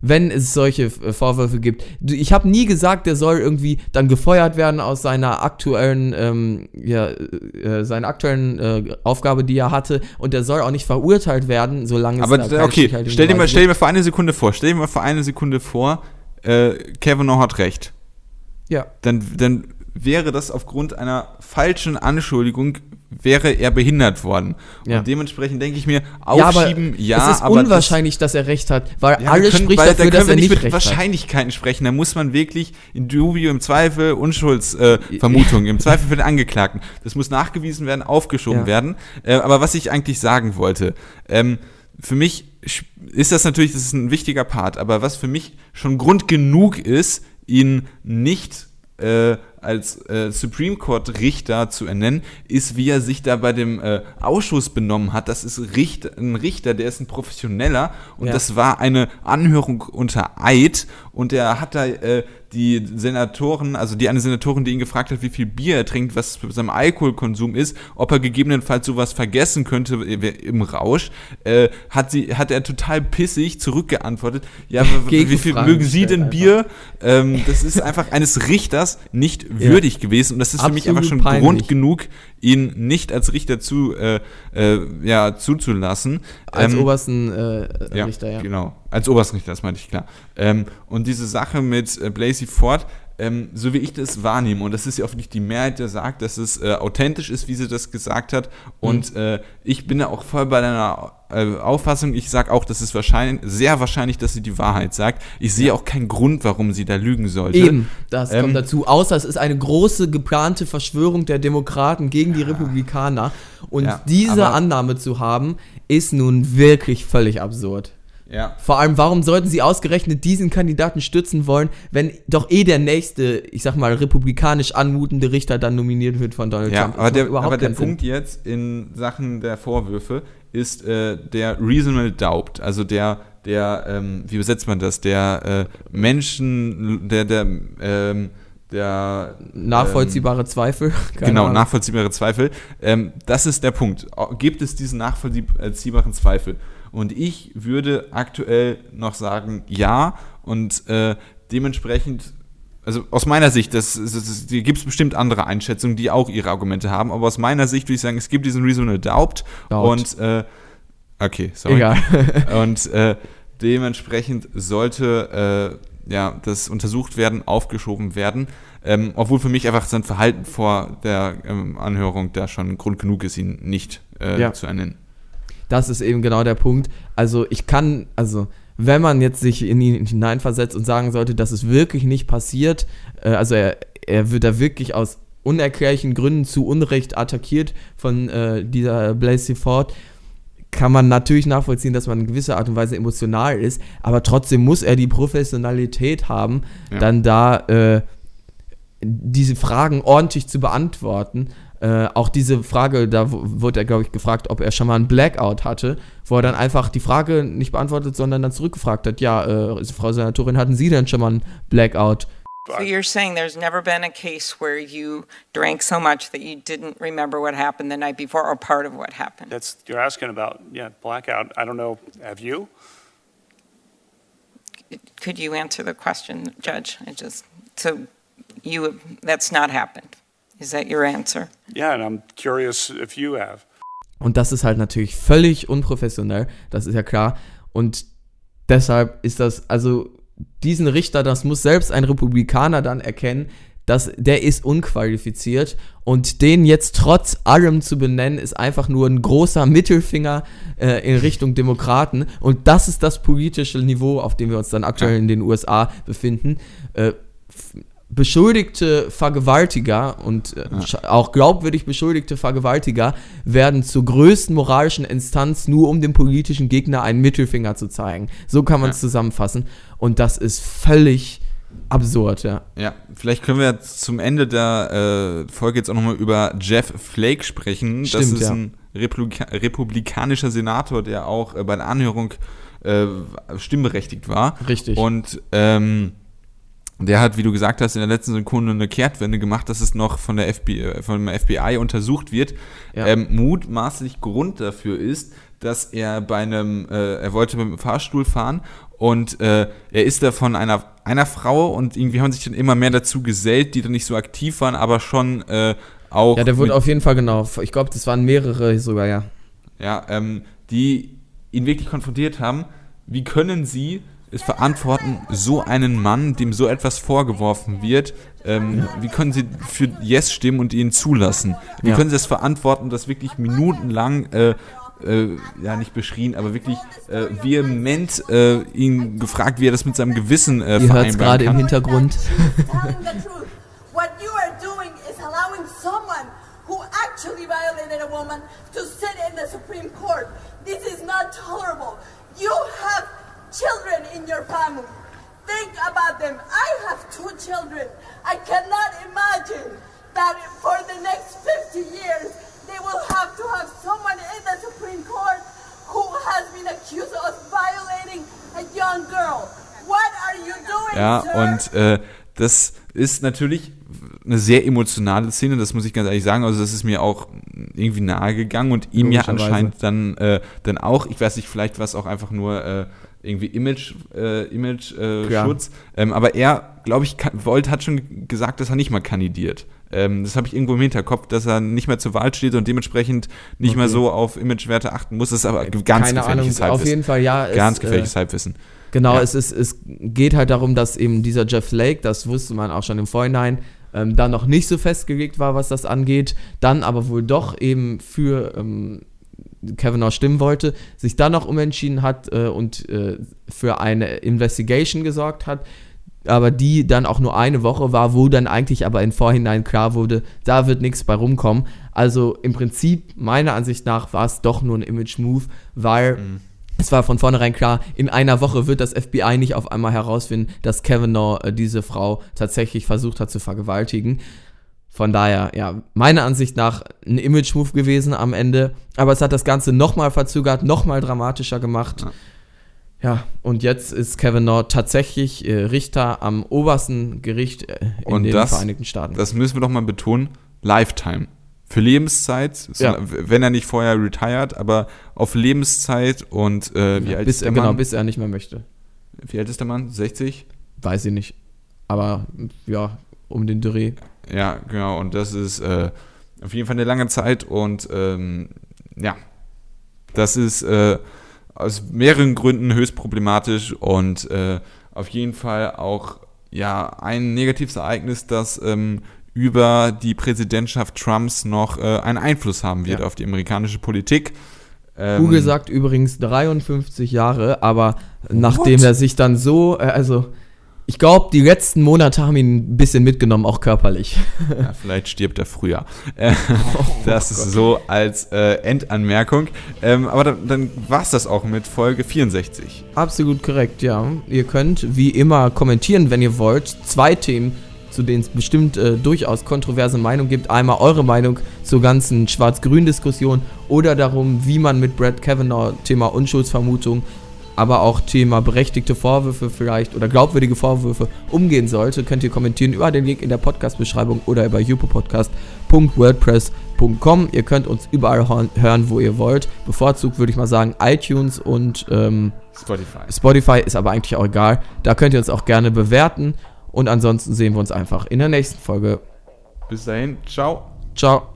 wenn es solche äh, Vorwürfe gibt. Ich habe nie gesagt, der soll irgendwie dann gefeuert werden aus seiner aktuellen, ähm, ja, äh, seiner aktuellen äh, Aufgabe, die er hatte, und der soll auch nicht verurteilt werden, solange Aber es da okay, stell dir, mal, stell dir mal für eine Sekunde vor, stell dir mal für eine Sekunde vor, äh, Kavanaugh hat recht. Ja. Dann, dann wäre das aufgrund einer falschen Anschuldigung, wäre er behindert worden. Ja. Und dementsprechend denke ich mir, Ja, aber aufschieben, ja, es ist aber unwahrscheinlich, dass er recht hat, weil Das, ja, alles können, spricht weil, dafür, da dass können wir er nicht mit recht hat. Wahrscheinlichkeiten sprechen. Da muss man wirklich in dubio im Zweifel Unschuldsvermutung, äh, *laughs* im Zweifel für den Angeklagten. Das muss nachgewiesen werden, aufgeschoben Ja. werden. Äh, aber was ich eigentlich sagen wollte, ähm, für mich ist das natürlich, das ist ein wichtiger Part, aber was für mich schon Grund genug ist, ihn nicht äh, als äh, Supreme Court Richter zu ernennen, ist, wie er sich da bei dem äh, Ausschuss benommen hat. Das ist Richter, ein Richter, der ist ein Professioneller und Ja. das war eine Anhörung unter Eid und er hat da äh, die Senatoren, also die eine Senatorin, die ihn gefragt hat, wie viel Bier er trinkt, was für seinem Alkoholkonsum ist, ob er gegebenenfalls sowas vergessen könnte im Rausch, äh, hat sie, hat er total pissig zurückgeantwortet. Ja, *laughs* wie viel mögen Sie denn. Bier? Ähm, das ist einfach eines Richters nicht würdig gewesen und das ist für mich Absolut einfach schon peinlich. Grund genug, ihn nicht als Richter zu, äh, äh, ja, zuzulassen. Als Ähm, obersten äh, ja, Richter, ja. Genau, als Oberstrichter, das meinte ich klar. Ähm, und diese Sache mit äh, Blasey Ford, ähm, so wie ich das wahrnehme, und das ist ja auch wirklich die Mehrheit, der sagt, dass es äh, authentisch ist, wie sie das gesagt hat. Und mhm. äh, ich bin da auch voll bei deiner äh, Auffassung. Ich sage auch, dass es wahrscheinlich, sehr wahrscheinlich, dass sie die Wahrheit sagt. Ich sehe ja. auch keinen Grund, warum sie da lügen sollte. Eben, das ähm, kommt dazu. Außer es ist eine große geplante Verschwörung der Demokraten gegen die Republikaner. Und ja, diese Annahme zu haben, ist nun wirklich völlig absurd. Ja. Vor allem, warum sollten sie ausgerechnet diesen Kandidaten stützen wollen, wenn doch eh der nächste, ich sag mal, republikanisch anmutende Richter dann nominiert wird von Donald ja, Trump? Aber der, aber der Punkt jetzt in Sachen der Vorwürfe ist äh, der Reasonable Doubt, also der, der, ähm, wie übersetzt man das, der äh, Menschen, der, der, ähm, der nachvollziehbare ähm, Zweifel. *laughs* genau, Ahnung. nachvollziehbare Zweifel. Ähm, das ist der Punkt. Gibt es diesen nachvollziehbaren Zweifel? Und ich würde aktuell noch sagen, ja. Und äh, dementsprechend, also aus meiner Sicht, das, das, das gibt es bestimmt andere Einschätzungen, die auch ihre Argumente haben. Aber aus meiner Sicht würde ich sagen, es gibt diesen Reasonable Doubt. Doubt. Und äh, okay, sorry. Egal. *laughs* und äh, dementsprechend sollte äh, ja, das untersucht werden, aufgeschoben werden. Ähm, obwohl für mich einfach sein Verhalten vor der ähm, Anhörung da schon Grund genug ist, ihn nicht äh, ja. zu ernennen das ist eben genau der Punkt. Also ich kann, also wenn man jetzt sich in ihn hineinversetzt und sagen sollte, dass es wirklich nicht passiert, äh, also er, er wird da wirklich aus unerklärlichen Gründen zu Unrecht attackiert von äh, dieser Blasey Ford, kann man natürlich nachvollziehen, dass man in gewisser Art und Weise emotional ist, aber trotzdem muss er die Professionalität haben, ja. dann da äh, diese Fragen ordentlich zu beantworten. Äh, auch diese Frage, da wurde er, glaube ich, gefragt, ob er schon mal einen Blackout hatte, wo er dann einfach die Frage nicht beantwortet, sondern dann zurückgefragt hat, ja, äh, Frau Senatorin, hatten Sie denn schon mal einen Blackout? So you're saying there's never been a case where you drank so much that you didn't remember what happened the night before or part of what happened? That's you're asking about, yeah, blackout. I don't know. Have you? Could you answer the question, Judge? I just so you that's not happened. Is that your answer? Yeah, and I'm curious if you have. Und das ist halt natürlich völlig unprofessionell, das ist ja klar. Und deshalb ist das, also diesen Richter, das muss selbst ein Republikaner dann erkennen, dass der ist unqualifiziert und den jetzt trotz allem zu benennen, ist einfach nur ein großer Mittelfinger äh, in Richtung Demokraten. Und das ist das politische Niveau, auf dem wir uns dann aktuell in den USA befinden. Äh, beschuldigte Vergewaltiger und äh, ja. auch glaubwürdig beschuldigte Vergewaltiger werden zur größten moralischen Instanz, nur um dem politischen Gegner einen Mittelfinger zu zeigen. So kann man es ja. zusammenfassen. Und das ist völlig absurd, ja. Ja, vielleicht können wir zum Ende der äh, Folge jetzt auch nochmal über Jeff Flake sprechen. Stimmt, das ist ja. ein Republika republikanischer Senator, der auch äh, bei der Anhörung äh, stimmberechtigt war. Richtig. Und ähm, der hat, wie du gesagt hast, in der letzten Sekunde eine Kehrtwende gemacht, dass es noch von der FBI, äh, vom FBI untersucht wird. Ja. Ähm, mutmaßlich Grund dafür ist, dass er bei einem, äh, er wollte mit dem Fahrstuhl fahren und äh, er ist da von einer, einer Frau und irgendwie haben sich dann immer mehr dazu gesellt, die dann nicht so aktiv waren, aber schon äh, auch. Ja, der wurde auf jeden Fall genau. Ich glaube, das waren mehrere sogar, ja. Ja, ähm, die ihn wirklich konfrontiert haben. Wie können sie verantworten, so einen Mann, dem so etwas vorgeworfen wird, ähm, wie können Sie für Yes stimmen und ihn zulassen? Wie ja. können Sie es verantworten, dass wirklich minutenlang äh, äh, ja nicht beschrien, aber wirklich äh, vehement äh, ihn gefragt, wie er das mit seinem Gewissen äh, Ihr vereinbaren hört gerade im Hintergrund. Children in your family. Think about them. I have two children. I cannot imagine that for the next 50 years they will have to have someone in the Supreme Court who has been accused of violating a young girl. What are you doing, Ja, sir? und äh, das ist natürlich eine sehr emotionale Szene, das muss ich ganz ehrlich sagen. Also das ist mir auch irgendwie nahe gegangen und ihm ja anscheinend dann, äh, dann auch, ich weiß nicht, vielleicht war es auch einfach nur äh, irgendwie Image, äh, Image äh, ja. Schutz. Ähm, aber er, glaube ich, Volt hat schon gesagt, dass er nicht mal kandidiert. Ähm, das habe ich irgendwo im Hinterkopf, dass er nicht mehr zur Wahl steht und dementsprechend nicht okay. mehr so auf Imagewerte achten muss. Das ist aber ganz Keine gefährliches Ahnung, Halbwissen. Auf jeden Fall, ja. Ganz es, gefährliches äh, Halbwissen. Genau, Ja. es, ist, es geht halt darum, dass eben dieser Jeff Flake, das wusste man auch schon im Vorhinein, ähm, da noch nicht so festgelegt war, was das angeht, dann aber wohl doch eben für ähm, Kavanaugh stimmen wollte, sich dann noch umentschieden hat äh, und äh, für eine Investigation gesorgt hat, aber die dann auch nur eine Woche war, wo dann eigentlich aber im Vorhinein klar wurde, da wird nichts bei rumkommen. Also im Prinzip, meiner Ansicht nach, war es doch nur ein Image-Move, weil es war von vornherein klar, in einer Woche wird das FBI nicht auf einmal herausfinden, dass Kavanaugh äh, diese Frau tatsächlich versucht hat zu vergewaltigen. Von daher, ja, meiner Ansicht nach ein Image-Move gewesen am Ende. Aber es hat das Ganze nochmal verzögert, nochmal dramatischer gemacht. Ja. und jetzt ist Kavanaugh tatsächlich äh, Richter am obersten Gericht äh, in Und den das- Vereinigten Staaten. Das müssen wir doch mal betonen. Lifetime. Für Lebenszeit, Ja. wenn er nicht vorher retired, aber auf Lebenszeit und äh, wie alt bis, ist der genau, Mann? bis er nicht mehr möchte. wie alt ist der Mann? 60? Weiß ich nicht. Aber ja, um den Dreh. Ja, genau. Und das ist äh, auf jeden Fall eine lange Zeit und ähm, ja, das ist äh, aus mehreren Gründen höchst problematisch und äh, auf jeden Fall auch ja ein negatives Ereignis, das ähm, über die Präsidentschaft Trumps noch äh, einen Einfluss haben wird Ja. auf die amerikanische Politik. Ähm, Google sagt übrigens 53 Jahre, aber nachdem er sich dann so, äh, also ich glaube, die letzten Monate haben ihn ein bisschen mitgenommen, auch körperlich. Ja, *laughs* vielleicht stirbt er früher. Äh, *laughs* Oh das ist so als äh, Endanmerkung. Ähm, aber dann, dann war es das auch mit Folge 64. Absolut korrekt, ja. Ihr könnt wie immer kommentieren, wenn ihr wollt. Zwei Themen, zu denen es bestimmt äh, durchaus kontroverse Meinungen gibt. Einmal eure Meinung zur ganzen Schwarz-Grün-Diskussion oder darum, wie man mit Brad Kavanaugh Thema Unschuldsvermutung, aber auch Thema berechtigte Vorwürfe vielleicht oder glaubwürdige Vorwürfe umgehen sollte. Könnt ihr kommentieren über den Link in der Podcast-Beschreibung oder über jupopodcast.wordpress.com. Ihr könnt uns überall hören, wo ihr wollt. Bevorzugt würde ich mal sagen iTunes und ähm, Spotify. Spotify ist aber eigentlich auch egal. Da könnt ihr uns auch gerne bewerten. Und ansonsten sehen wir uns einfach in der nächsten Folge. Bis dahin, ciao. Ciao.